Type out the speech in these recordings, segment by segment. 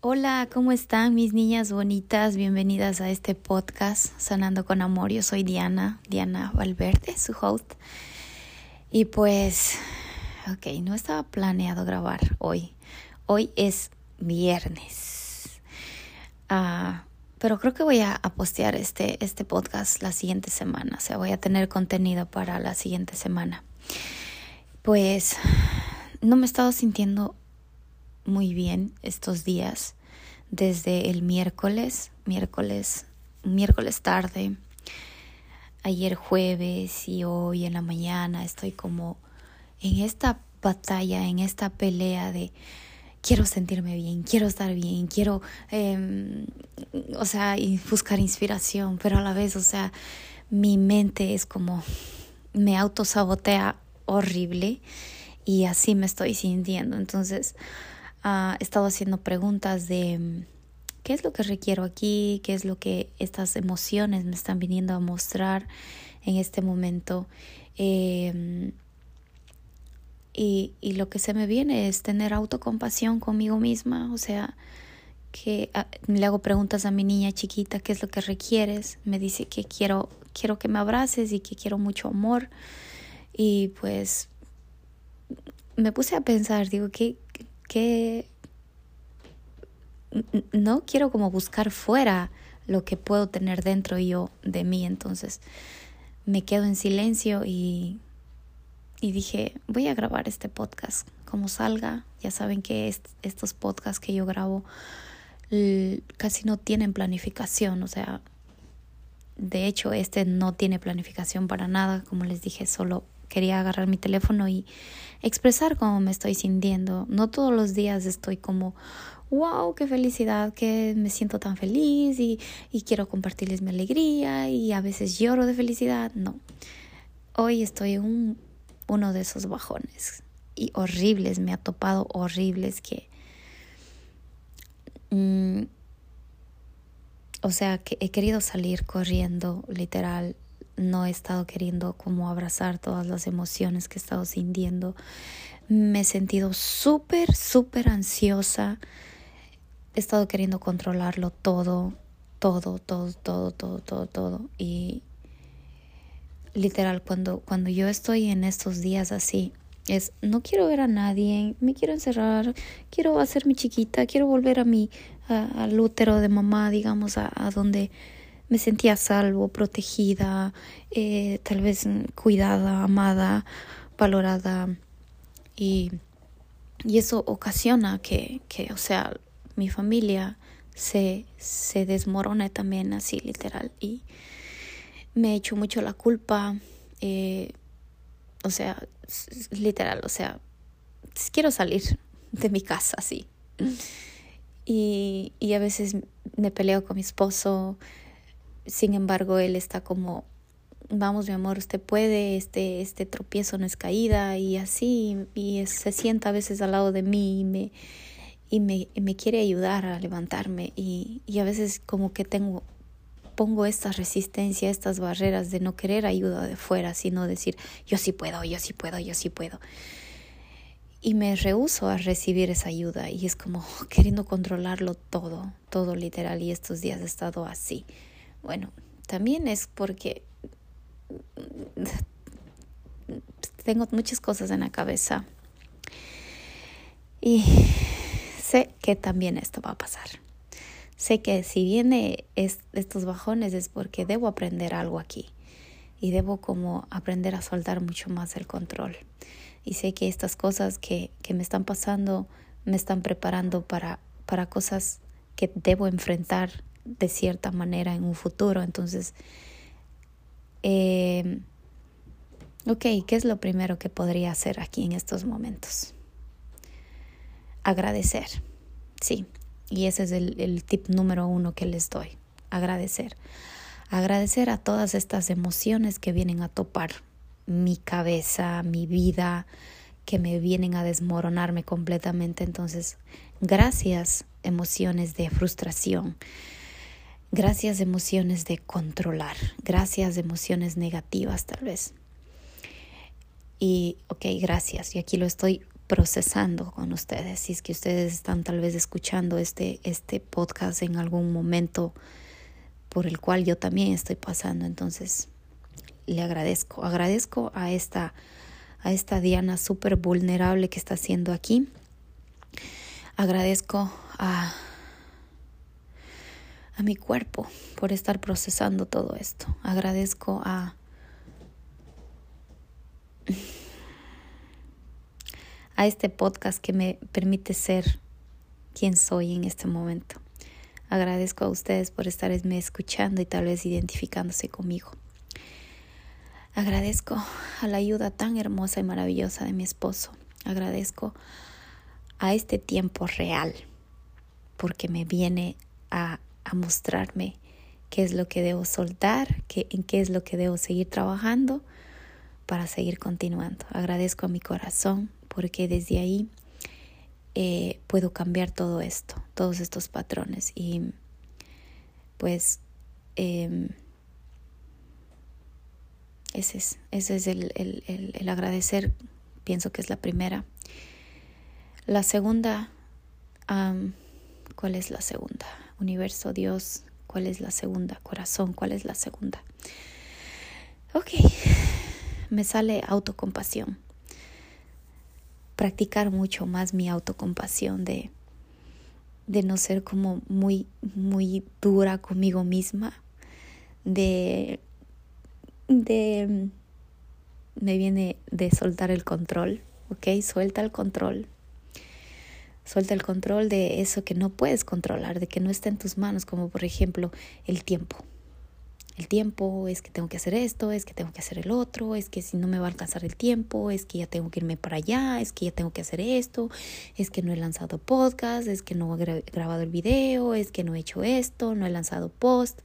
Hola, ¿cómo están mis niñas bonitas? Bienvenidas a este podcast Sanando con Amor. Yo soy Diana, Diana Valverde, su host. Y pues, ok, no estaba planeado grabar hoy. Hoy es viernes. Uh, pero creo que voy a, a, postear este, este podcast la siguiente semana. O sea, voy a tener contenido para la siguiente semana. Pues no me he estado sintiendo muy bien estos días, desde el miércoles, miércoles, miércoles tarde, ayer jueves y hoy en la mañana estoy como en esta batalla, en esta pelea de quiero sentirme bien, quiero estar bien, quiero, eh, o sea, buscar inspiración, pero a la vez, o sea, mi mente es como, me autosabotea horrible y así me estoy sintiendo. Entonces, uh, estado haciendo preguntas de mm, qué es lo que requiero aquí, qué es lo que estas emociones me están viniendo a mostrar en este momento. Eh, y, y, lo que se me viene es tener autocompasión conmigo misma, o sea, que ah, le hago preguntas a mi niña chiquita, ¿qué es lo que requieres? Me dice que quiero, quiero que me abraces y que quiero mucho amor. Y pues me puse a pensar, digo, ¿qué, que no quiero como buscar fuera lo que puedo tener dentro yo de mí. Entonces me quedo en silencio y, y dije, voy a grabar este podcast como salga. Ya saben que estos podcasts que yo grabo casi no tienen planificación, o sea, de hecho este no tiene planificación para nada, como les dije, solo quería agarrar mi teléfono y expresar cómo me estoy sintiendo. No todos los días estoy como, wow, qué felicidad, que me siento tan feliz y, y quiero compartirles mi alegría y a veces lloro de felicidad. No, hoy estoy en un, uno de esos bajones y horribles, me ha topado horribles que... Mm, o sea, que he querido salir corriendo, literal, no he estado queriendo como abrazar todas las emociones que he estado sintiendo. Me he sentido súper, súper ansiosa. He estado queriendo controlarlo todo, todo, todo, todo, todo, todo, todo. Y literal, cuando, cuando yo estoy en estos días así, es no quiero ver a nadie, me quiero encerrar, quiero hacerme chiquita, quiero volver a mi, al útero de mamá, digamos, a, a donde me sentía salvo, protegida, eh, tal vez cuidada, amada, valorada y, y eso ocasiona que, que, o sea, mi familia se, se desmorone también así literal y me echo mucho la culpa, eh, o sea, literal, o sea, quiero salir de mi casa así. Y, y a veces me peleo con mi esposo, sin embargo, él está como, vamos mi amor, usted puede, este, este tropiezo no es caída y así, y se sienta a veces al lado de mí y me, y me, me quiere ayudar a levantarme y, y a veces como que tengo pongo esta resistencia, estas barreras de no querer ayuda de fuera, sino decir yo sí puedo, yo sí puedo, yo sí puedo. Y me rehuso a recibir esa ayuda y es como queriendo controlarlo todo, todo literal y estos días he estado así. Bueno, también es porque tengo muchas cosas en la cabeza y sé que también esto va a pasar. Sé que si viene estos bajones es porque debo aprender algo aquí y debo como aprender a soltar mucho más el control. Y sé que estas cosas que, que me están pasando me están preparando para, para cosas que debo enfrentar de cierta manera en un futuro. Entonces, eh, ok, ¿qué es lo primero que podría hacer aquí en estos momentos? Agradecer. Sí, y ese es el, el tip número uno que les doy, agradecer. Agradecer a todas estas emociones que vienen a topar mi cabeza, mi vida, que me vienen a desmoronarme completamente. Entonces, gracias emociones de frustración, gracias emociones de controlar, gracias emociones negativas tal vez. Y, ok, gracias. Y aquí lo estoy procesando con ustedes. Si es que ustedes están tal vez escuchando este, este podcast en algún momento por el cual yo también estoy pasando. Entonces, le agradezco. Agradezco a esta, a esta Diana súper vulnerable que está haciendo aquí. Agradezco a, a mi cuerpo por estar procesando todo esto. Agradezco a a este podcast que me permite ser quien soy en este momento. Agradezco a ustedes por estarme escuchando y tal vez identificándose conmigo. Agradezco a la ayuda tan hermosa y maravillosa de mi esposo. Agradezco a este tiempo real porque me viene a, a mostrarme qué es lo que debo soltar, qué, en qué es lo que debo seguir trabajando para seguir continuando. Agradezco a mi corazón porque desde ahí eh, puedo cambiar todo esto, todos estos patrones y pues em, ese es, ese es el, el, el, agradecer, pienso que es la primera. La segunda, ¿cuál es la segunda? Universo, Dios, ¿cuál es la segunda? Corazón, ¿cuál es la segunda? Ok, me sale autocompasión practicar mucho más mi autocompasión de, de no ser como muy, muy dura conmigo misma, de, de, me viene de soltar el control, ¿ok? Suelta el control. Suelta el control de eso que no puedes controlar, de que no está en tus manos, como por ejemplo el tiempo. El tiempo, es que tengo que hacer esto, es que tengo que hacer el otro, es que si no me va a alcanzar el tiempo, es que ya tengo que irme para allá, es que ya tengo que hacer esto, es que no he lanzado podcast, es que no he grabado el video, es que no he hecho esto, no he lanzado post.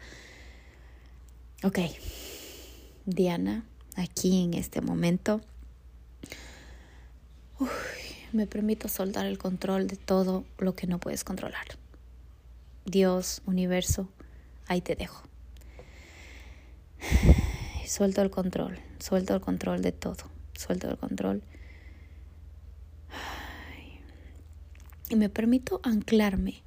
Ok, Diana, aquí en este momento, me permito soltar el control de todo lo que no puedes controlar. Dios, universo, ahí te dejo. Suelto el control, suelto el control de todo, suelto el control. Y me permito anclarme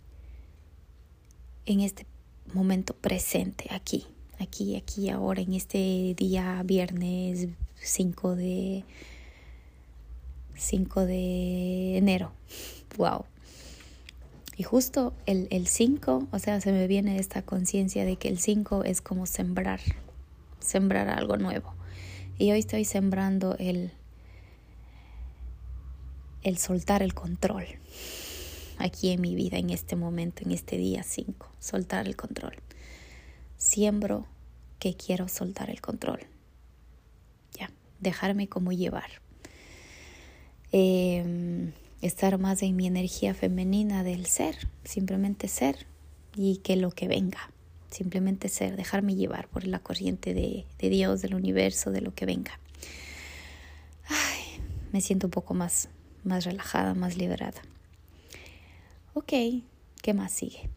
en este momento presente, aquí, aquí, aquí, ahora, en este día viernes 5 de 5 de enero. Wow. Y justo el 5, o sea, se me viene esta conciencia de que el 5 es como sembrar, sembrar algo nuevo. Y hoy estoy sembrando el, el soltar el control aquí en mi vida, en este momento, en este día 5, soltar el control. Siembro que quiero soltar el control. Ya, dejarme como llevar. Em, estar más en mi energía femenina del ser, simplemente ser y que lo que venga simplemente ser, dejarme llevar por la corriente de, Dios, del universo, de lo que venga. Ay, me siento un poco más, más relajada, más liberada. Ok, ¿qué más sigue?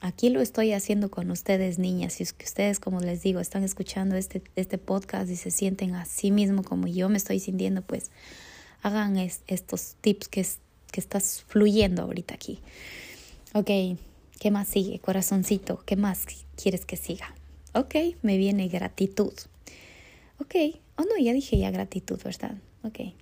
Aquí lo estoy haciendo con ustedes, niñas. Si es que ustedes, como les digo, están escuchando este, este podcast y se sienten a sí mismo como yo me estoy sintiendo, pues hagan estos tips que, estás fluyendo ahorita aquí. Ok, ¿Qué más sigue, corazoncito? ¿Qué más quieres que siga? Ok, me viene gratitud. Ok, oh no, ya dije ya gratitud, ¿verdad? Ok.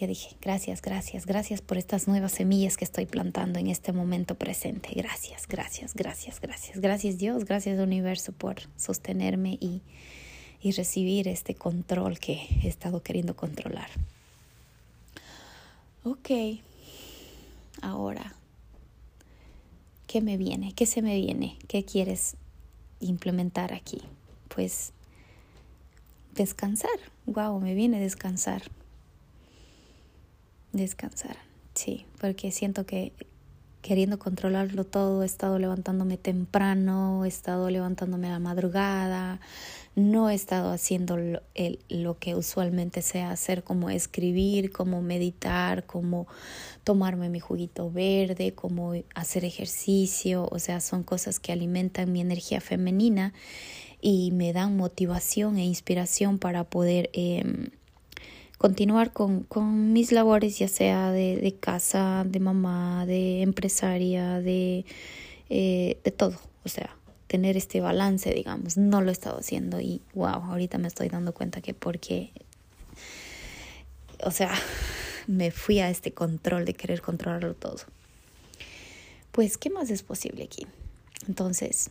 Ya dije, gracias, gracias, gracias por estas nuevas semillas que estoy plantando en este momento presente. Gracias, gracias, gracias, gracias. Gracias Dios, gracias universo por sostenerme y recibir este control que he estado queriendo controlar. Ok, ahora ¿qué me viene? ¿Qué se me viene? ¿Qué quieres implementar aquí? Pues descansar. Wow, me viene descansar. Descansar, sí, porque siento que queriendo controlarlo todo, he estado levantándome temprano, he estado levantándome a la madrugada, no he estado haciendo lo, que usualmente sé hacer, como escribir, como meditar, como tomarme mi juguito verde, como hacer ejercicio, o sea, son cosas que alimentan mi energía femenina y me dan motivación e inspiración para poder eh, continuar con, con, mis labores, ya sea de, de, casa, de mamá, de empresaria, de, eh, de todo, o sea, tener este balance, digamos, no lo he estado haciendo y wow, ahorita me estoy dando cuenta que porque, o sea, me fui a este control de querer controlarlo todo. Pues, ¿qué más es posible aquí? Entonces,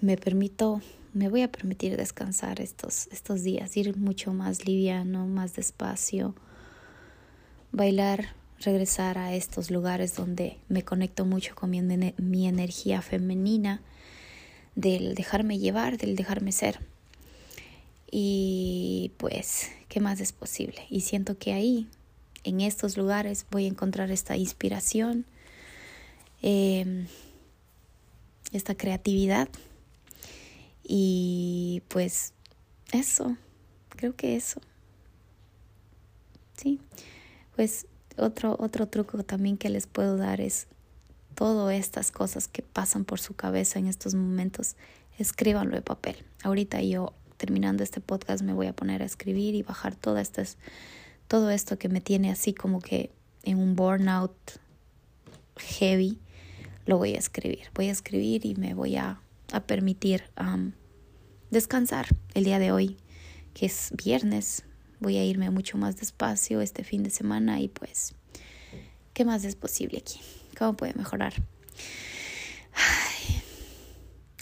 me permito, me voy a permitir descansar estos, estos días, ir mucho más liviano, más despacio, bailar, regresar a estos lugares donde me conecto mucho con mi, mi energía femenina, del dejarme llevar, del dejarme ser. Y pues, ¿qué más es posible? Y siento que ahí, en estos lugares, voy a encontrar esta inspiración, eh, esta creatividad. Y pues eso, creo que eso. Sí, pues otro, otro truco también que les puedo dar es todas estas cosas que pasan por su cabeza en estos momentos, escríbanlo de papel. Ahorita yo terminando este podcast me voy a poner a escribir y bajar todas estas, todo esto que me tiene así como que en un burnout heavy, lo voy a escribir. Voy a escribir y me voy a, a permitir descansar el día de hoy, que es viernes. Voy a irme mucho más despacio este fin de semana y pues, ¿qué más es posible aquí? ¿Cómo puede mejorar?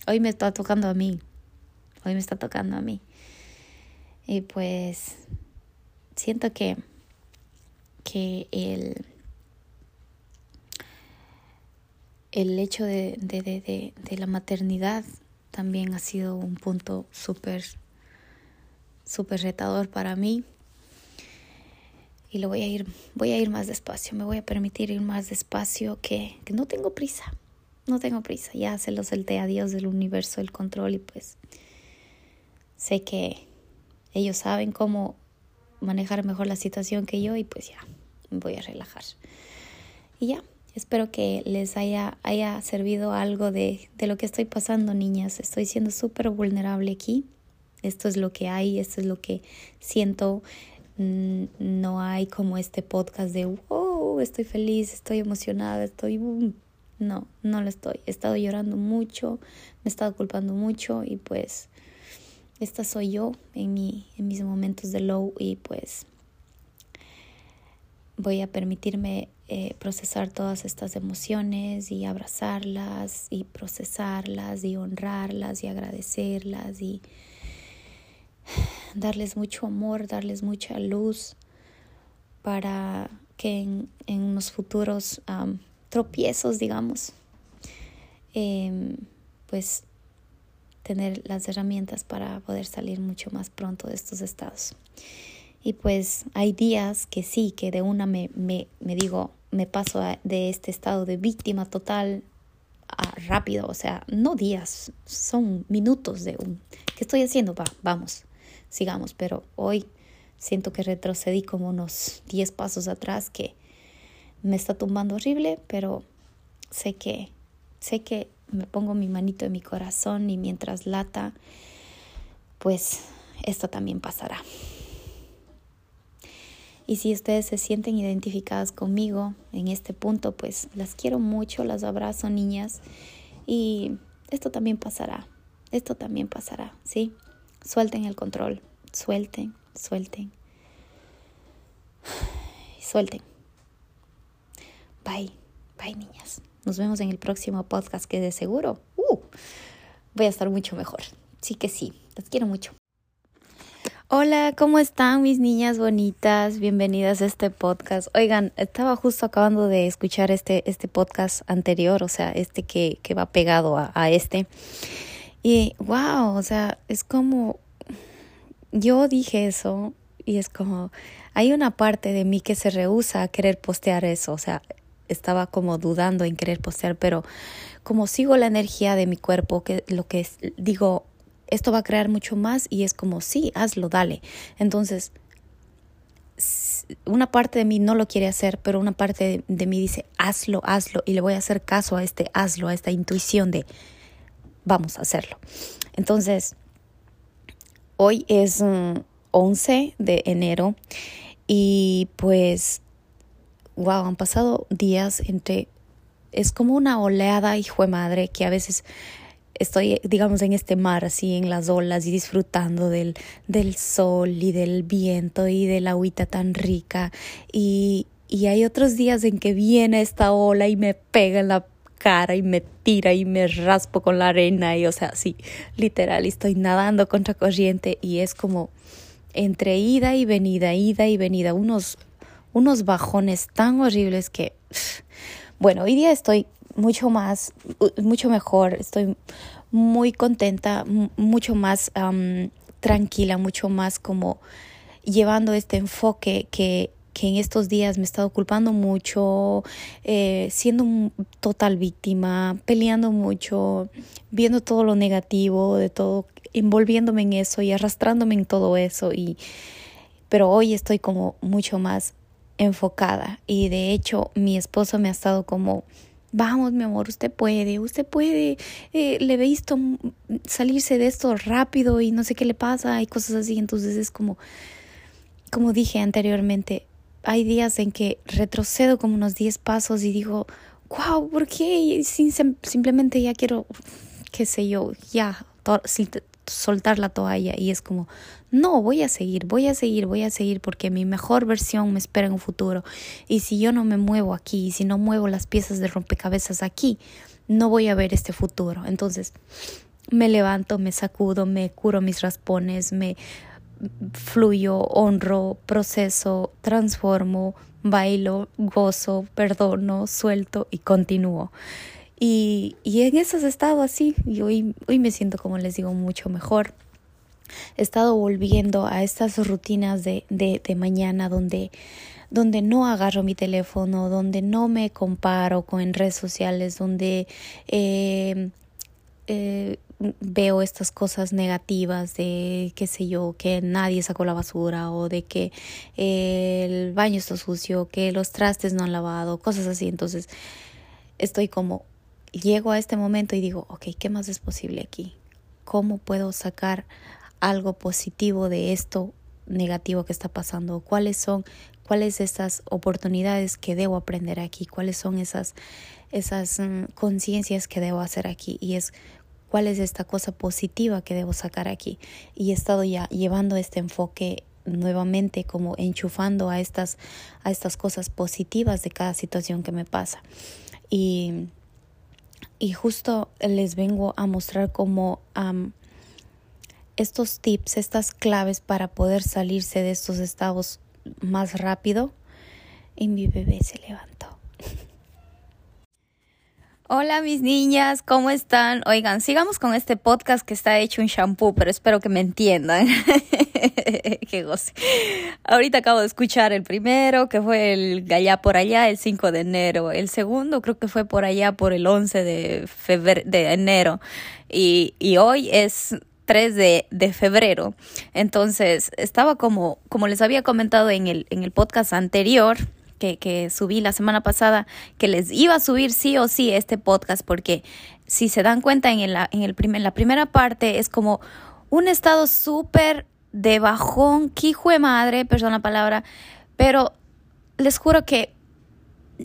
hoy me está tocando a mí hoy me está tocando a mí. Y pues siento que, que el, el hecho de, de, de, de la maternidad también ha sido un punto súper, súper retador para mí. Y lo voy a ir, voy a ir más despacio, me voy a permitir ir más despacio que, que no tengo prisa, no tengo prisa, ya se lo solté a Dios del universo, el control y pues sé que ellos saben cómo manejar mejor la situación que yo y pues ya, me voy a relajar. Y ya, espero que les haya, haya servido algo de, de lo que estoy pasando, niñas. Estoy siendo súper vulnerable aquí. Esto es lo que hay, esto es lo que siento. Mm, no hay como este podcast de, wow, estoy feliz, estoy emocionada, estoy... No, no lo estoy. He estado llorando mucho, me he estado culpando mucho y pues esta soy yo en, mi, en mis momentos de low y pues voy a permitirme eh, procesar todas estas emociones y abrazarlas y procesarlas y honrarlas y agradecerlas y darles mucho amor, darles mucha luz para que en, en unos futuros tropiezos, digamos, em, pues tener las herramientas para poder salir mucho más pronto de estos estados. Y pues hay días que sí, que de una me, me, me digo, me paso de este estado de víctima total a rápido, o sea, no días, son minutos de un, ¿qué estoy haciendo? Va, vamos, sigamos, pero hoy siento que retrocedí como unos 10 pasos atrás que me está tumbando horrible, pero sé que, sé que me pongo mi manito en mi corazón y mientras lata, pues esto también pasará. Y si ustedes se sienten identificadas conmigo en este punto, pues las quiero mucho, las abrazo niñas y esto también pasará, esto también pasará, ¿sí? Suelten el control, suelten, suelten, suelten. Bye, bye niñas. Nos vemos en el próximo podcast que de seguro uh, voy a estar mucho mejor. Sí que sí, las quiero mucho. Hola, ¿cómo están mis niñas bonitas? Bienvenidas a este podcast. Oigan, estaba justo acabando de escuchar este, este podcast anterior, o sea, este que, que va pegado a, a este. Y wow, o sea, es como, yo dije eso y es como, hay una parte de mí que se rehúsa a querer postear eso, o sea, estaba como dudando en querer postear, pero como sigo la energía de mi cuerpo, que lo que es, digo, esto va a crear mucho más y es como, sí, hazlo, dale. Entonces, una parte de mí no lo quiere hacer, pero una parte de, mí dice, hazlo, hazlo, y le voy a hacer caso a este hazlo, a esta intuición de, vamos a hacerlo. Entonces, hoy es 11 mm, de enero y pues, wow, han pasado días entre, es como una oleada, hijo de madre, que a veces estoy, digamos, en este mar, así en las olas y disfrutando del, del sol y del viento y de la agüita tan rica. Y, y hay otros días en que viene esta ola y me pega en la cara y me tira y me raspo con la arena y o sea, sí, literal, estoy nadando contra corriente y es como entre ida y venida, ida y venida, unos, unos bajones tan horribles que, bueno, hoy día estoy mucho más, mucho mejor, estoy muy contenta, mucho más tranquila, mucho más como llevando este enfoque que, que en estos días me he estado culpando mucho, eh, siendo total víctima, peleando mucho, viendo todo lo negativo de todo, envolviéndome en eso y arrastrándome en todo eso. Y, pero hoy estoy como mucho más enfocada y de hecho mi esposo me ha estado como Vamos, mi amor, usted puede, usted puede. Eh, le he visto salirse de esto rápido y no sé qué le pasa y cosas así. Entonces es como, como dije anteriormente, hay días en que retrocedo como unos 10 pasos y digo, wow, ¿por qué? simplemente ya quiero, qué sé yo, ya soltar la toalla y es como, no, voy a seguir, voy a seguir, voy a seguir porque mi mejor versión me espera en un futuro. Y si yo no me muevo aquí, si no muevo las piezas de rompecabezas aquí, no voy a ver este futuro. Entonces, me levanto, me sacudo, me curo mis raspones, me fluyo, honro, proceso, transformo, bailo, gozo, perdono, suelto y continúo. Y, y en eso he estado así y hoy, hoy me siento, como les digo, mucho mejor. He estado volviendo a estas rutinas de, de, de mañana donde, donde no agarro mi teléfono, donde no me comparo con redes sociales, donde eh, eh, veo estas cosas negativas de, qué sé yo, que nadie sacó la basura o de que el baño está sucio, que los trastes no han lavado, cosas así. Entonces estoy como, llego a este momento y digo, ok, ¿qué más es posible aquí? ¿Cómo puedo sacar algo positivo de esto negativo que está pasando? ¿Cuáles son, cuáles esas oportunidades que debo aprender aquí? ¿Cuáles son esas, esas mm, conciencias que debo hacer aquí? Y es cuál es esta cosa positiva que debo sacar aquí. Y he estado ya llevando este enfoque nuevamente como enchufando a estas, a estas cosas positivas de cada situación que me pasa. Y, y justo les vengo a mostrar como estos tips, estas claves para poder salirse de estos estados más rápido. Y mi bebé se levantó. Hola mis niñas, ¿cómo están? Oigan, sigamos con este podcast que está hecho en shampoo, pero espero que me entiendan. Qué goce. Ahorita acabo de escuchar el primero, que fue el allá por allá, el 5 de enero. El segundo creo que fue por allá por el 11 de, febrero, de enero. Y, y hoy es 3 de, febrero. Entonces, estaba como, como les había comentado en el, en el podcast anterior, que, que subí la semana pasada, que les iba a subir sí o sí este podcast, porque si se dan cuenta en, la, en, el primer, la primera parte es como un estado súper de bajón, quijo de madre, perdón la palabra, pero les juro que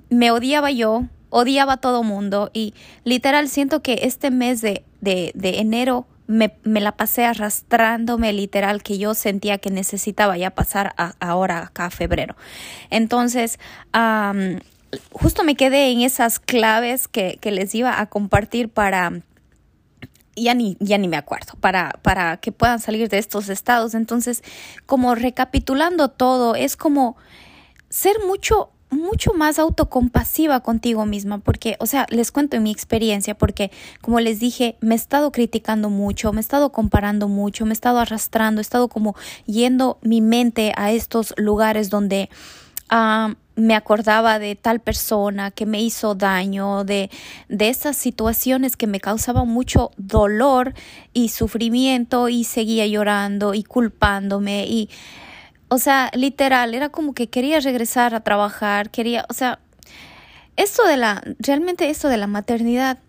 me odiaba yo, odiaba a todo mundo y literal siento que este mes de, de, de enero me, me, la pasé arrastrándome literal que yo sentía que necesitaba ya pasar a, ahora acá a febrero. Entonces, justo me quedé en esas claves que, que, les iba a compartir para... Ya ni, ya ni me acuerdo, para, para que puedan salir de estos estados. Entonces, como recapitulando todo, es como ser mucho mucho más autocompasiva contigo misma, porque, o sea, les cuento en mi experiencia, porque como les dije, me he estado criticando mucho, me he estado comparando mucho, me he estado arrastrando, he estado como yendo mi mente a estos lugares donde ah, me acordaba de tal persona que me hizo daño, de, de esas situaciones que me causaban mucho dolor y sufrimiento y seguía llorando y culpándome y, o sea, literal, era como que quería regresar a trabajar, quería, o sea, esto de la, realmente esto de la maternidad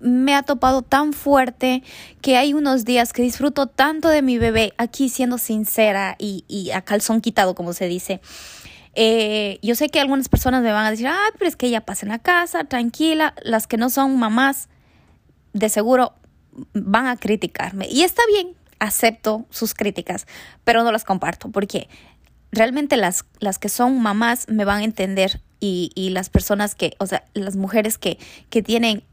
me ha topado tan fuerte que hay unos días que disfruto tanto de mi bebé, aquí siendo sincera y, a calzón quitado, como se dice. Eh, yo sé que algunas personas me van a decir, ah, pero es que ella pasa en la casa, tranquila. Las que no son mamás, de seguro van a criticarme. Y está bien, acepto sus críticas, pero no las comparto porque realmente las, las que son mamás me van a entender y, y las personas que, o sea, las mujeres que, que tienen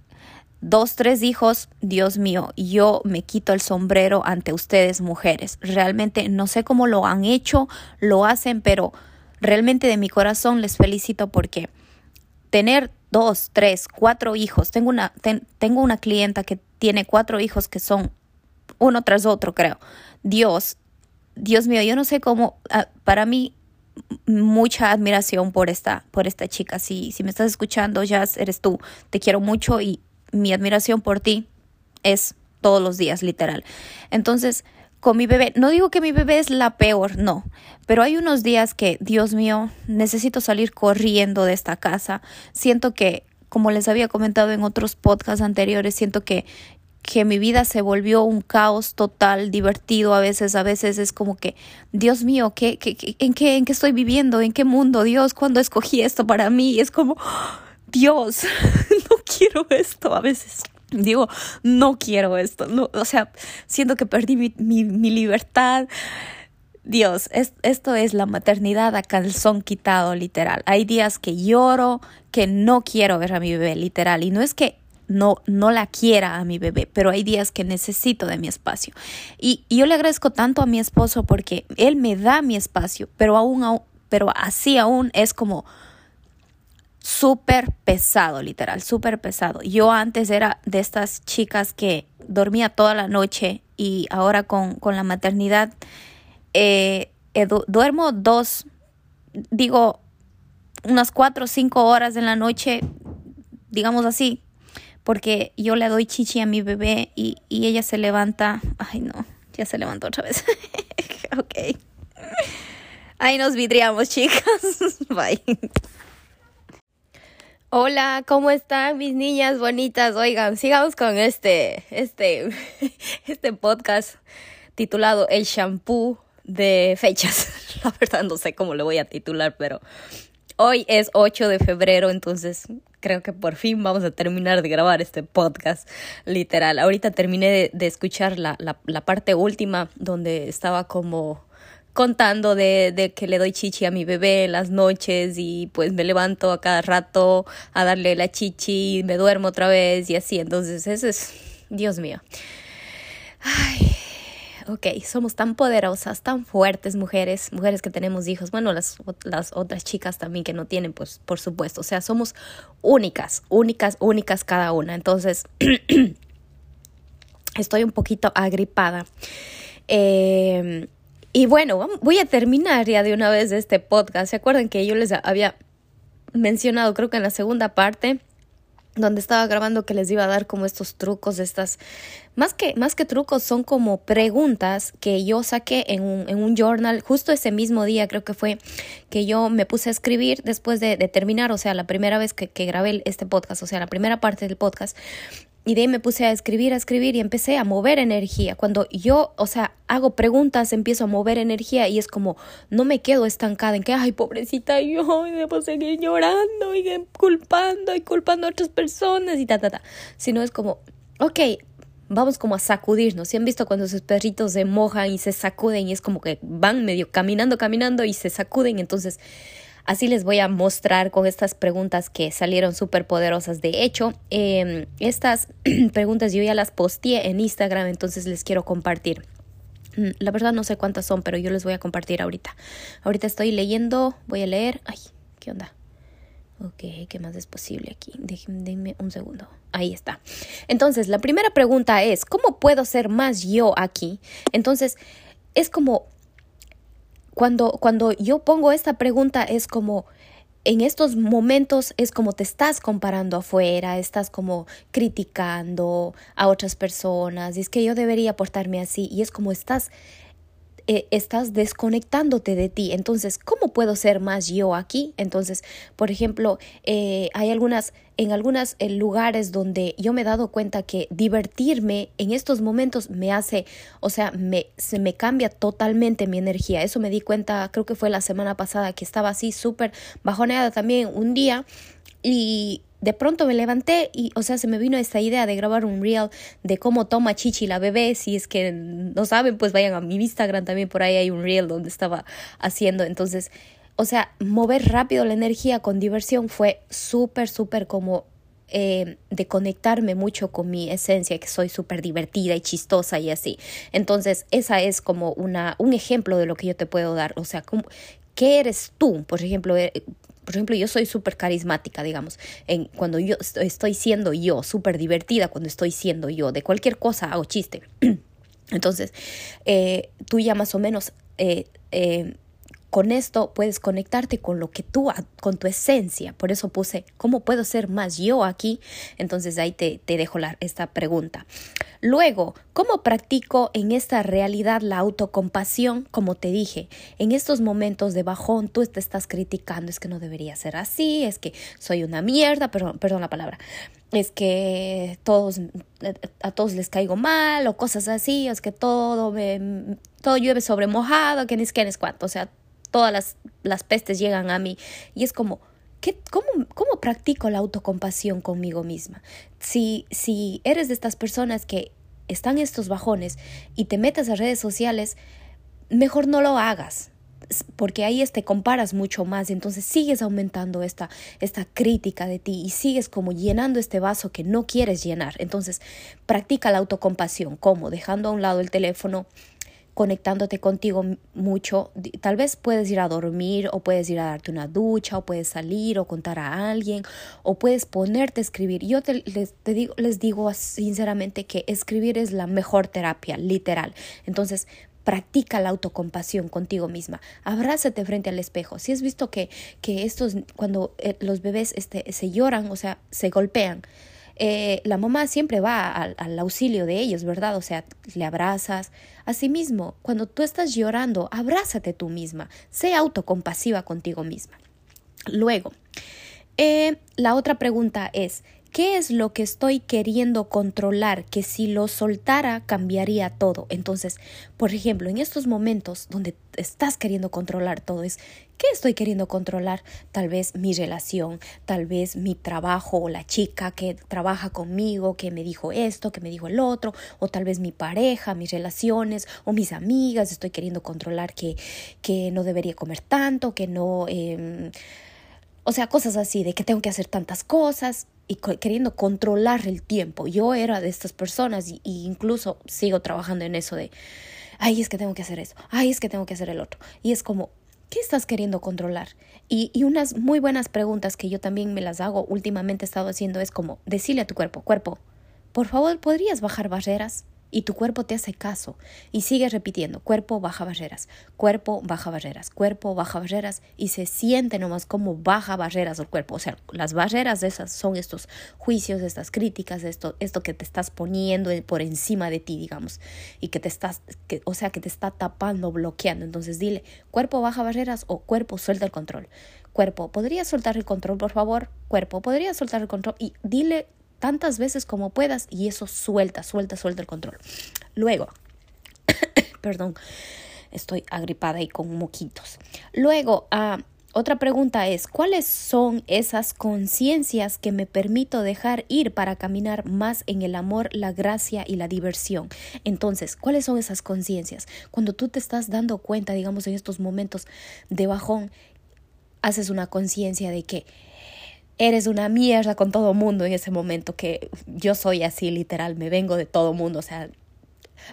dos, tres hijos, Dios mío, yo me quito el sombrero ante ustedes mujeres. Realmente no sé cómo lo han hecho, lo hacen, pero realmente de mi corazón les felicito porque tener dos, tres, cuatro hijos, tengo una, tengo una clienta que tiene cuatro hijos que son uno tras otro, creo. Dios, Dios mío, yo no sé cómo, ah, para mí mucha admiración por esta, por esta chica. Si, si me estás escuchando, ya eres tú. Te quiero mucho y mi admiración por ti es todos los días, literal. Entonces, con mi bebé. No digo que mi bebé es la peor, no, pero hay unos días que, Dios mío, necesito salir corriendo de esta casa. Siento que, como les había comentado en otros podcasts anteriores, siento que que mi vida se volvió un caos total, divertido a veces, a veces es como que, Dios mío, ¿qué, qué, en, qué, ¿en qué estoy viviendo? ¿En qué mundo? Dios, ¿cuándo escogí esto para mí? Es como, Dios, no quiero esto a veces digo, no quiero esto, o sea, siento que perdí mi, mi, libertad. Dios, es, esto es la maternidad a calzón quitado, literal. Hay días que lloro, que no quiero ver a mi bebé, literal. Y no es que no, no la quiera a mi bebé, pero hay días que necesito de mi espacio. Y, y yo le agradezco tanto a mi esposo porque él me da mi espacio, pero aún, pero así aún es como, súper pesado, literal, súper pesado. Yo antes era de estas chicas que dormía toda la noche y ahora con, con la maternidad eh, duermo dos, digo, unas cuatro o cinco horas en la noche, digamos así, porque yo le doy chichi a mi bebé y, y ella se levanta, ay no, ya se levantó otra vez. ok. Ahí nos vidriamos, chicas. Bye. Hola, ¿cómo están mis niñas bonitas? Oigan, sigamos con este, este, este podcast titulado El shampoo de fechas. La verdad no sé cómo le voy a titular, pero hoy es 8 de febrero, entonces creo que por fin vamos a terminar de grabar este podcast, literal. Ahorita terminé de, escuchar la, la, parte última donde estaba como contando de, de, que le doy chichi a mi bebé en las noches y pues me levanto a cada rato a darle la chichi y me duermo otra vez y así. Entonces, eso es, Dios mío. Ay, ok, somos tan poderosas, tan fuertes mujeres, mujeres que tenemos hijos, bueno, las, otras chicas también que no tienen, pues por supuesto, o sea, somos únicas, únicas, únicas cada una. Entonces, estoy un poquito agripada. Eh, y bueno, voy a terminar ya de una vez este podcast. ¿Se acuerdan que yo les había mencionado, creo que en la segunda parte, donde estaba grabando que les iba a dar como estos trucos, estas, más que, más que trucos, son como preguntas que yo saqué en un, en un journal, justo ese mismo día creo que fue que yo me puse a escribir después de, de terminar, o sea, la primera vez que, que grabé este podcast, o sea, la primera parte del podcast, y de ahí me puse a escribir, a escribir y empecé a mover energía. Cuando yo, o sea, hago preguntas, empiezo a mover energía y es como, no me quedo estancada en que, ay, pobrecita, yo debo seguir llorando y culpando y culpando a otras personas y ta, ta, ta. Sino es como, ok, vamos como a sacudirnos. ¿Si han visto cuando sus perritos se mojan y se sacuden y es como que van medio caminando, caminando y se sacuden? Entonces, Así les voy a mostrar con estas preguntas que salieron súper poderosas. De hecho, em, estas preguntas yo ya las posteé en Instagram, entonces les quiero compartir. Mm, la verdad no sé cuántas son, pero yo les voy a compartir ahorita. Ahorita estoy leyendo, voy a leer. Ay, ¿qué onda? Ok, ¿qué más es posible aquí? Déjenme un segundo. Ahí está. Entonces, la primera pregunta es, ¿cómo puedo ser más yo aquí? Entonces, es como cuando, cuando yo pongo esta pregunta es como, en estos momentos es como te estás comparando afuera, estás como criticando a otras personas, y es que yo debería portarme así, y es como estás eh, estás desconectándote de ti. Entonces, ¿cómo puedo ser más yo aquí? Entonces, por ejemplo, eh, hay algunas, en algunos eh, lugares donde yo me he dado cuenta que divertirme en estos momentos me hace, o sea, me, se me cambia totalmente mi energía. Eso me di cuenta, creo que fue la semana pasada que estaba así súper bajoneada también un día y de pronto me levanté y, o sea, se me vino esta idea de grabar un reel de cómo toma Chichi la bebé. Si es que no saben, pues vayan a mi Instagram también, por ahí hay un reel donde estaba haciendo. Entonces, o sea, mover rápido la energía con diversión fue súper, súper como eh, de conectarme mucho con mi esencia, que soy súper divertida y chistosa y así. Entonces, esa es como una, un ejemplo de lo que yo te puedo dar. O sea, ¿qué eres tú? Por ejemplo, eh, por ejemplo, yo soy súper carismática, digamos, en, cuando yo estoy siendo yo, súper divertida cuando estoy siendo yo, de cualquier cosa hago chiste. Entonces, eh, tú ya más o menos eh, eh, con esto puedes conectarte con lo que tú, con tu esencia. Por eso puse, ¿cómo puedo ser más yo aquí? Entonces ahí te, te dejo la, esta pregunta. Luego, ¿cómo practico en esta realidad la autocompasión? Como te dije, en estos momentos de bajón tú te estás criticando, es que no debería ser así, es que soy una mierda, perdón, perdón la palabra, es que todos, a todos les caigo mal o cosas así, es que todo me, todo llueve sobre mojado, que ni es que es cuánto, o sea, todas las, las pestes llegan a mí. Y es como, ¿qué, cómo, ¿cómo practico la autocompasión conmigo misma? Si, si eres de estas personas que están estos bajones y te metes a redes sociales, mejor no lo hagas porque ahí te comparas mucho más y entonces sigues aumentando esta, esta crítica de ti y sigues como llenando este vaso que no quieres llenar. Entonces, practica la autocompasión, como dejando a un lado el teléfono, conectándote contigo mucho. Tal vez puedes ir a dormir o puedes ir a darte una ducha o puedes salir o contar a alguien o puedes ponerte a escribir. Yo te, les, digo, les digo sinceramente que escribir es la mejor terapia, literal. Entonces, practica la autocompasión contigo misma. Abrázate frente al espejo. Si has visto que, que estos, cuando eh, los bebés este, se lloran, o sea, se golpean, eh, la mamá siempre va al, auxilio de ellos, ¿verdad? O sea, le abrazas. Asimismo, cuando tú estás llorando, abrázate tú misma, sé autocompasiva contigo misma. Luego, eh, la otra pregunta es, ¿Qué es lo que estoy queriendo controlar que si lo soltara cambiaría todo? Entonces, por ejemplo, en estos momentos donde estás queriendo controlar todo es, ¿qué estoy queriendo controlar? Tal vez mi relación, tal vez mi trabajo o la chica que trabaja conmigo, que me dijo esto, que me dijo el otro, o tal vez mi pareja, mis relaciones o mis amigas, estoy queriendo controlar que, que no debería comer tanto, que no... Eh, o sea, cosas así, de que tengo que hacer tantas cosas y queriendo controlar el tiempo. Yo era de estas personas y, incluso sigo trabajando en eso de, ay, es que tengo que hacer eso, ay, es que tengo que hacer el otro. Y es como, ¿qué estás queriendo controlar? Y, y unas muy buenas preguntas que yo también me las hago, últimamente he estado haciendo, es como, decirle a tu cuerpo, cuerpo, por favor, ¿podrías bajar barreras? Y tu cuerpo te hace caso y sigues repitiendo cuerpo baja barreras, cuerpo baja barreras, cuerpo baja barreras y se siente nomás como baja barreras del cuerpo. O sea, las barreras de esas son estos juicios, estas críticas, esto, esto que te estás poniendo por encima de ti, digamos, y que te estás, que, o sea, que te está tapando, bloqueando. Entonces dile cuerpo baja barreras o cuerpo suelta el control. Cuerpo, ¿podrías soltar el control, por favor? Cuerpo, ¿podrías soltar el control? Y dile tantas veces como puedas y eso suelta, suelta, suelta el control. Luego, perdón, estoy agripada y con moquitos. Luego, ah, otra pregunta es, ¿cuáles son esas conciencias que me permito dejar ir para caminar más en el amor, la gracia y la diversión? Entonces, ¿cuáles son esas conciencias? Cuando tú te estás dando cuenta, digamos, en estos momentos de bajón, haces una conciencia de que eres una mierda con todo mundo en ese momento, que yo soy así literal, me vengo de todo mundo, o sea,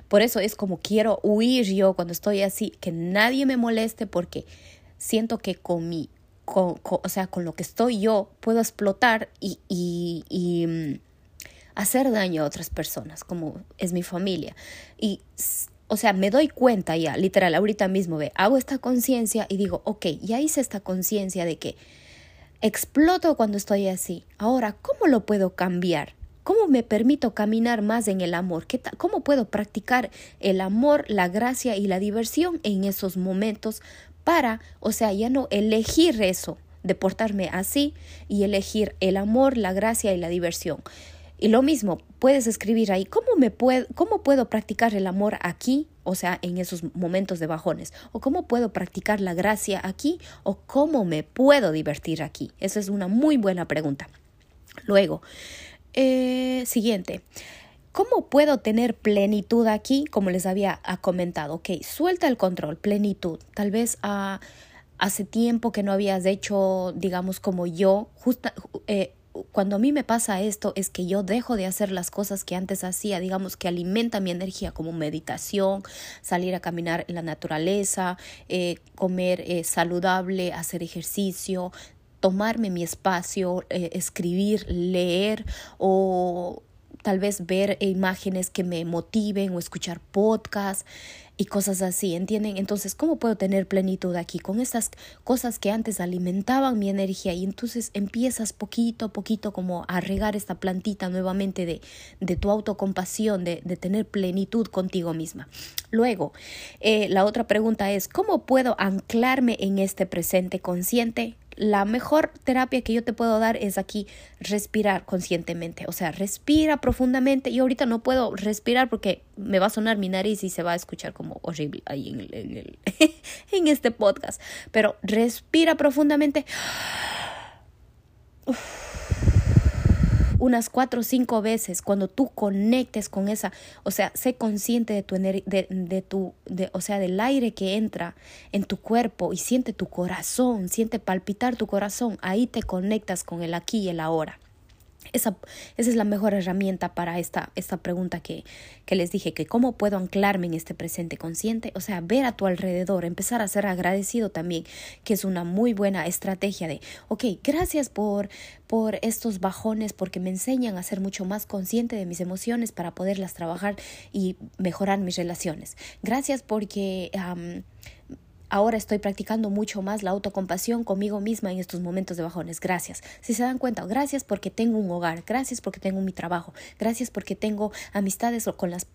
por eso es como quiero huir yo cuando estoy así, que nadie me moleste porque siento que con mi, con, o sea, con lo que estoy yo puedo explotar y, y, y mm, hacer daño a otras personas, como es mi familia. Y o sea, me doy cuenta ya, literal, ahorita mismo, ve, hago esta conciencia y digo, ok, ya hice esta conciencia de que exploto cuando estoy así. Ahora, ¿cómo lo puedo cambiar? ¿Cómo me permito caminar más en el amor? ¿Qué ¿Cómo puedo practicar el amor, la gracia y la diversión en esos momentos para, o sea, ya no elegir eso, de portarme así y elegir el amor, la gracia y la diversión? Y lo mismo, puedes escribir ahí, ¿cómo, me puedo, ¿cómo puedo practicar el amor aquí? O sea, en esos momentos de bajones. O cómo puedo practicar la gracia aquí? O cómo me puedo divertir aquí. Esa es una muy buena pregunta. Luego, eh, siguiente. ¿Cómo puedo tener plenitud aquí? Como les había comentado, ok, suelta el control, plenitud. Tal vez ah, hace tiempo que no habías hecho, digamos, como yo, justa, eh, cuando a mí me pasa esto es que yo dejo de hacer las cosas que antes hacía, digamos que alimenta mi energía como meditación, salir a caminar en la naturaleza, eh, comer eh, saludable, hacer ejercicio, tomarme mi espacio, eh, escribir, leer o tal vez ver imágenes que me motiven o escuchar podcasts y cosas así, ¿entienden? Entonces, ¿cómo puedo tener plenitud aquí con estas cosas que antes alimentaban mi energía y entonces empiezas poquito a poquito como a regar esta plantita nuevamente de, de tu autocompasión, de, de tener plenitud contigo misma? Luego, eh, la otra pregunta es, ¿cómo puedo anclarme en este presente consciente? La mejor terapia que yo te puedo dar es aquí respirar conscientemente. O sea, respira profundamente. Yo ahorita no puedo respirar porque me va a sonar mi nariz y se va a escuchar como horrible ahí en, el, en este podcast. Pero respira profundamente unas cuatro o cinco veces cuando tú conectes con esa, o sea, sé consciente de tu de, de tu, de, o sea, del aire que entra en tu cuerpo y siente tu corazón, siente palpitar tu corazón, ahí te conectas con el aquí y el ahora. Esa, esa, es la mejor herramienta para esta, esta pregunta que, que, les dije, que cómo puedo anclarme en este presente consciente, o sea, ver a tu alrededor, empezar a ser agradecido también, que es una muy buena estrategia de, ok, gracias por, por estos bajones, porque me enseñan a ser mucho más consciente de mis emociones para poderlas trabajar y mejorar mis relaciones. Gracias porque... Ahora estoy practicando mucho más la autocompasión conmigo misma en estos momentos de bajones. Gracias. Si se dan cuenta, gracias porque tengo un hogar, gracias porque tengo mi trabajo, gracias porque tengo amistades con las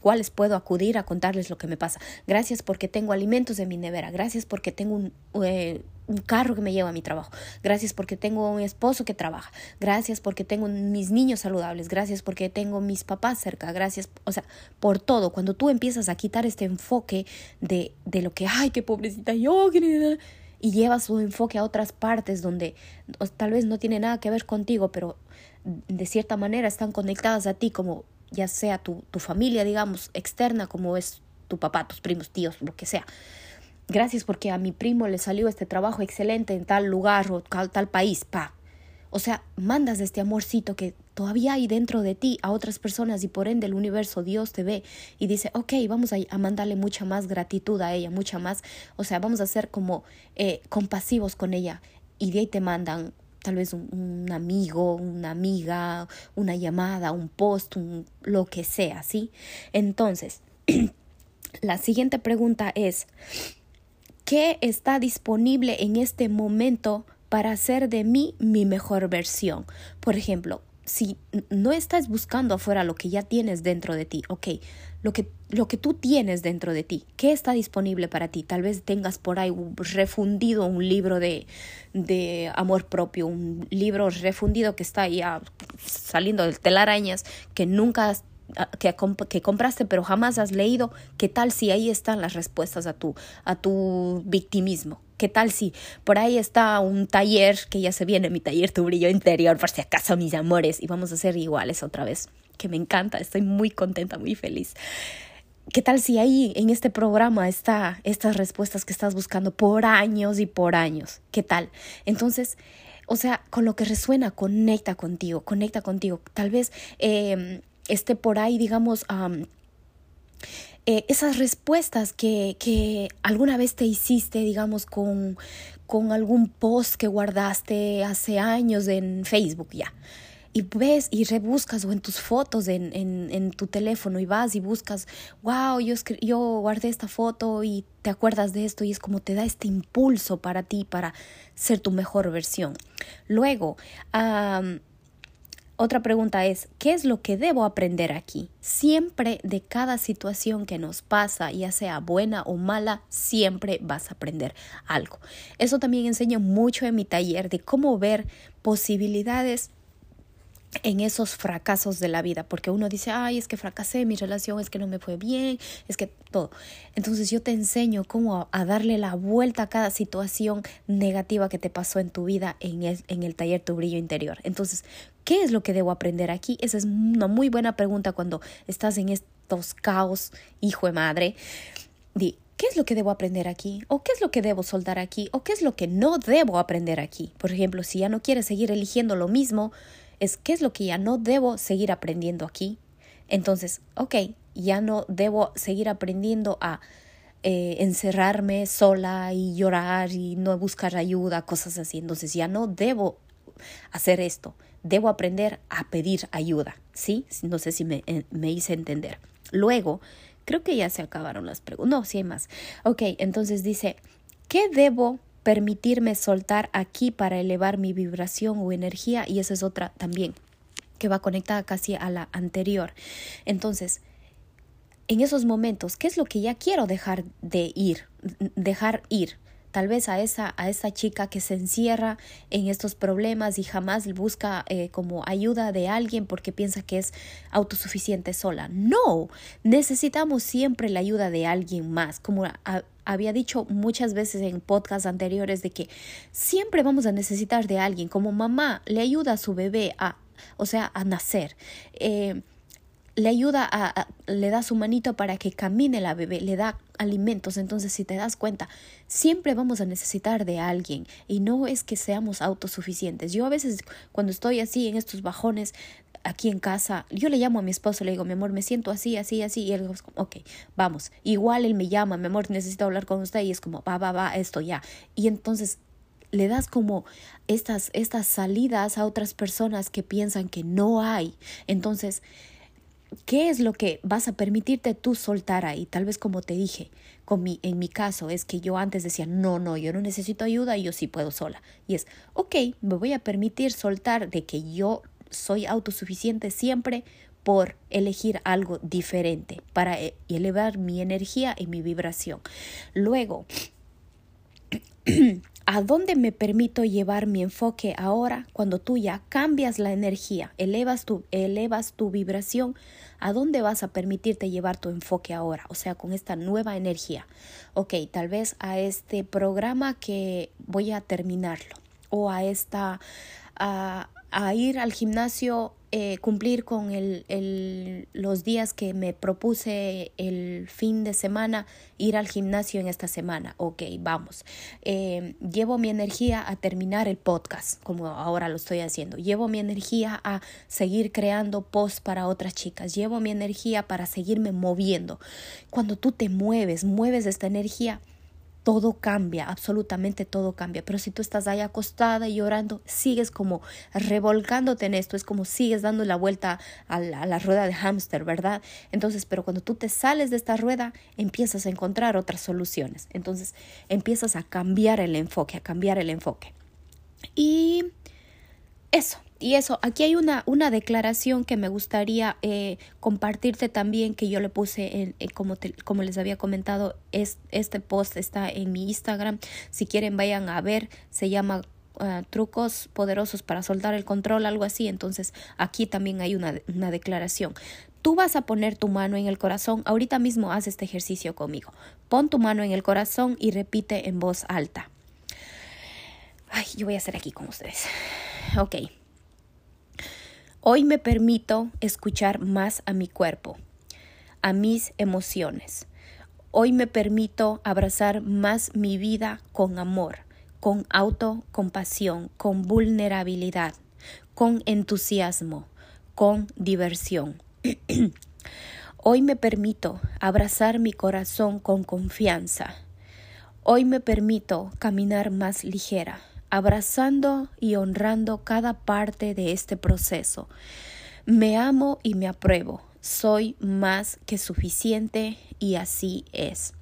cuales puedo acudir a contarles lo que me pasa. Gracias porque tengo alimentos en mi nevera. Gracias porque tengo un, eh, un carro que me lleva a mi trabajo. Gracias porque tengo un esposo que trabaja. Gracias porque tengo mis niños saludables. Gracias porque tengo mis papás cerca. Gracias, o sea, por todo. Cuando tú empiezas a quitar este enfoque de, de lo que, ay, qué pobrecita yo, y llevas su enfoque a otras partes donde tal vez no tiene nada que ver contigo, pero de cierta manera están conectadas a ti como ya sea tu, tu familia, digamos, externa, como es tu papá, tus primos, tíos, lo que sea. Gracias porque a mi primo le salió este trabajo excelente en tal lugar o tal, tal país, pa. O sea, mandas este amorcito que todavía hay dentro de ti a otras personas y por ende el universo, Dios te ve y dice, ok, vamos a, mandarle mucha más gratitud a ella, mucha más, o sea, vamos a ser como eh, compasivos con ella y de ahí te mandan tal vez un, amigo, una amiga, una llamada, un post, un, lo que sea, ¿sí? Entonces, la siguiente pregunta es, ¿qué está disponible en este momento para hacer de mí mi mejor versión? Por ejemplo, si no estás buscando afuera lo que ya tienes dentro de ti, ok, lo que, lo que tú tienes dentro de ti, ¿qué está disponible para ti? Tal vez tengas por ahí refundido un libro de, de amor propio, un libro refundido que está ya saliendo de telarañas, que nunca ah, que, que, compraste pero jamás has leído, ¿qué tal si ahí están las respuestas a tu, a tu victimismo? ¿Qué tal si por ahí está un taller que ya se viene, mi taller Tu Brillo Interior, por si acaso, mis amores, y vamos a ser iguales otra vez? Que me encanta, estoy muy contenta, muy feliz. ¿Qué tal si ahí en este programa está estas respuestas que estás buscando por años y por años? ¿Qué tal? Entonces, o sea, con lo que resuena, conecta contigo, conecta contigo. Tal vez eh, esté por ahí, digamos, eh, esas respuestas que, que alguna vez te hiciste, digamos, con, con algún post que guardaste hace años en Facebook ya. Y ves y rebuscas o en tus fotos en, en, en tu teléfono y vas y buscas, wow, yo, yo guardé esta foto y te acuerdas de esto y es como te da este impulso para ti, para ser tu mejor versión. Luego, otra pregunta es, ¿qué es lo que debo aprender aquí? Siempre de cada situación que nos pasa, ya sea buena o mala, siempre vas a aprender algo. Eso también enseño mucho en mi taller de cómo ver posibilidades en esos fracasos de la vida, porque uno dice, ay, es que fracasé, mi relación es que no me fue bien, es que todo. Entonces yo te enseño cómo a, darle la vuelta a cada situación negativa que te pasó en tu vida en el, en el taller Tu Brillo Interior. Entonces, ¿qué es lo que debo aprender aquí? Esa es una muy buena pregunta cuando estás en estos caos, hijo de madre. Di, ¿qué es lo que debo aprender aquí? ¿O qué es lo que debo soltar aquí? ¿O qué es lo que no debo aprender aquí? Por ejemplo, si ya no quieres seguir eligiendo lo mismo, es qué es lo que ya no debo seguir aprendiendo aquí. Entonces, ok, ya no debo seguir aprendiendo a eh, encerrarme sola y llorar y no buscar ayuda, cosas así. Entonces ya no debo hacer esto. Debo aprender a pedir ayuda, ¿sí? No sé si me, eh, me hice entender. Luego, creo que ya se acabaron las preguntas. No, sí hay más. Ok, entonces dice, ¿qué debo permitirme soltar aquí para elevar mi vibración o energía y esa es otra también que va conectada casi a la anterior. Entonces, en esos momentos, ¿qué es lo que ya quiero dejar de ir, dejar ir? tal vez a esa, a esa chica que se encierra en estos problemas y jamás busca eh, como ayuda de alguien porque piensa que es autosuficiente sola. No, necesitamos siempre la ayuda de alguien más, como había dicho muchas veces en podcasts anteriores de que siempre vamos a necesitar de alguien, como mamá le ayuda a su bebé a, o sea, a nacer. Eh, le ayuda a, le da su manito para que camine la bebé, le da alimentos. Entonces, si te das cuenta, siempre vamos a necesitar de alguien y no es que seamos autosuficientes. Yo a veces cuando estoy así en estos bajones aquí en casa, yo le llamo a mi esposo, le digo, mi amor, me siento así, así, así, y él dice, ok, vamos. Igual él me llama, mi amor, necesito hablar con usted, y es como, va, va, va, esto ya. Y entonces le das como estas, estas salidas a otras personas que piensan que no hay. Entonces, ¿Qué es lo que vas a permitirte tú soltar ahí? Tal vez como te dije, con mi, en mi caso es que yo antes decía, no, no, yo no necesito ayuda y yo sí puedo sola. Y es, ok, me voy a permitir soltar de que yo soy autosuficiente siempre por elegir algo diferente para e, elevar mi energía y mi vibración. Luego, ¿A dónde me permito llevar mi enfoque ahora cuando tú ya cambias la energía, elevas tu, elevas tu vibración? ¿A dónde vas a permitirte llevar tu enfoque ahora? O sea, con esta nueva energía. Ok, tal vez a este programa que voy a terminarlo o a esta, a ir al gimnasio eh, cumplir con el, el, los días que me propuse el fin de semana, ir al gimnasio en esta semana. Ok, vamos. Eh, llevo mi energía a terminar el podcast, como ahora lo estoy haciendo. Llevo mi energía a seguir creando posts para otras chicas. Llevo mi energía para seguirme moviendo. Cuando tú te mueves, mueves esta energía, todo cambia, absolutamente todo cambia. Pero si tú estás ahí acostada y llorando, sigues como revolcándote en esto, es como sigues dando la vuelta a la, rueda de hámster, ¿verdad? Entonces, pero cuando tú te sales de esta rueda, empiezas a encontrar otras soluciones. Entonces, empiezas a cambiar el enfoque, a cambiar el enfoque. Y eso, y eso, aquí hay una, una declaración que me gustaría eh, compartirte también, que yo le puse, en, como, como les había comentado, es, este post está en mi Instagram. Si quieren, vayan a ver, se llama ah, trucos poderosos para soltar el control, algo así. Entonces, aquí también hay una, una declaración. Tú vas a poner tu mano en el corazón. Ahorita mismo haz este ejercicio conmigo. Pon tu mano en el corazón y repite en voz alta. Ay, yo voy a hacer aquí con ustedes. Ok. Hoy me permito escuchar más a mi cuerpo, a mis emociones. Hoy me permito abrazar más mi vida con amor, con autocompasión, con vulnerabilidad, con entusiasmo, con diversión. Hoy me permito abrazar mi corazón con confianza. Hoy me permito caminar más ligera, abrazando y honrando cada parte de este proceso. Me amo y me apruebo. Soy más que suficiente y así es.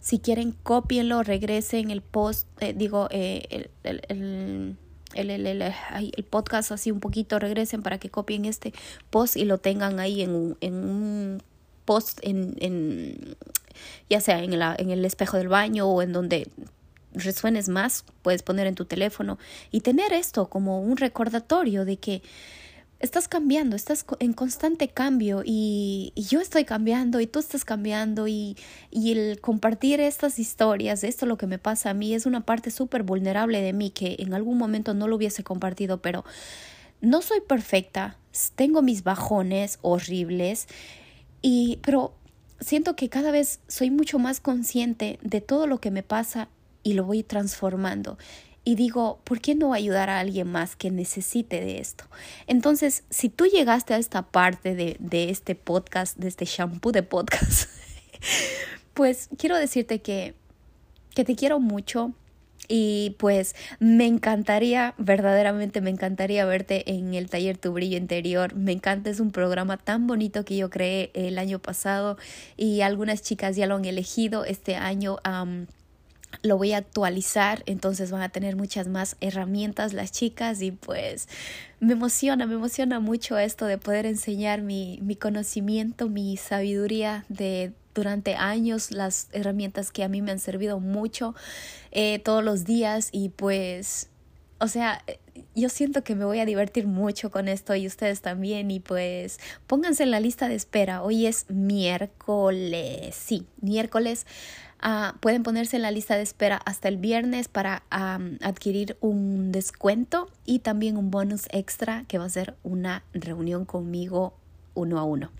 Si quieren, cópienlo, regresen el post, eh, digo, eh, el, el, el, podcast así un poquito, regresen para que copien este post y lo tengan ahí en un, en un post en, en ya sea en, la, en el espejo del baño o en donde resuenes más, puedes poner en tu teléfono y tener esto como un recordatorio de que estás cambiando, estás en constante cambio y, yo estoy cambiando y tú estás cambiando y, y el compartir estas historias, esto lo que me pasa a mí es una parte súper vulnerable de mí que en algún momento no lo hubiese compartido, pero no soy perfecta, tengo mis bajones horribles y pero siento que cada vez soy mucho más consciente de todo lo que me pasa y lo voy transformando y digo, ¿por qué no ayudar a alguien más que necesite de esto? Entonces, si tú llegaste a esta parte de, de este podcast, de este shampoo de podcast, pues quiero decirte que, que te quiero mucho, y pues me encantaría, verdaderamente me encantaría verte en el taller Tu Brillo Interior. Me encanta, es un programa tan bonito que yo creé el año pasado y algunas chicas ya lo han elegido este año lo voy a actualizar, entonces van a tener muchas más herramientas las chicas y pues me emociona, me emociona mucho esto de poder enseñar mi, mi conocimiento, mi sabiduría de durante años, las herramientas que a mí me han servido mucho eh, todos los días y pues, o sea, yo siento que me voy a divertir mucho con esto y ustedes también y pues pónganse en la lista de espera. Hoy es miércoles, sí, miércoles. Ah, pueden ponerse en la lista de espera hasta el viernes para adquirir un descuento y también un bonus extra que va a ser una reunión conmigo uno a uno.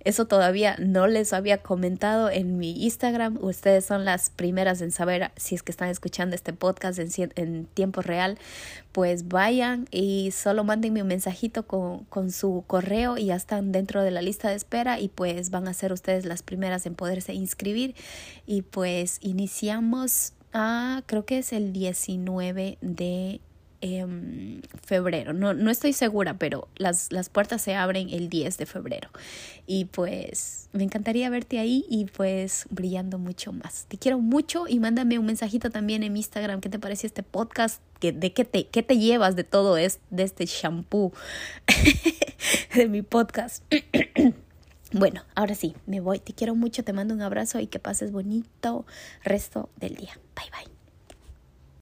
Eso todavía no les había comentado en mi Instagram. Ustedes son las primeras en saber si es que están escuchando este podcast en, tiempo real. Pues vayan y solo mándenme un mensajito con, con su correo y ya están dentro de la lista de espera y pues van a ser ustedes las primeras en poderse inscribir. Y pues iniciamos, a, creo que es el 19 de Em, febrero. No, no estoy segura, pero las, las puertas se abren el 10 de febrero. Y pues me encantaría verte ahí y pues brillando mucho más. Te quiero mucho y mándame un mensajito también en Instagram. ¿Qué te pareció este podcast? ¿De qué te, qué te llevas de todo este, de este shampoo de mi podcast? Bueno, ahora sí, me voy. Te quiero mucho, te mando un abrazo y que pases bonito resto del día. Bye bye.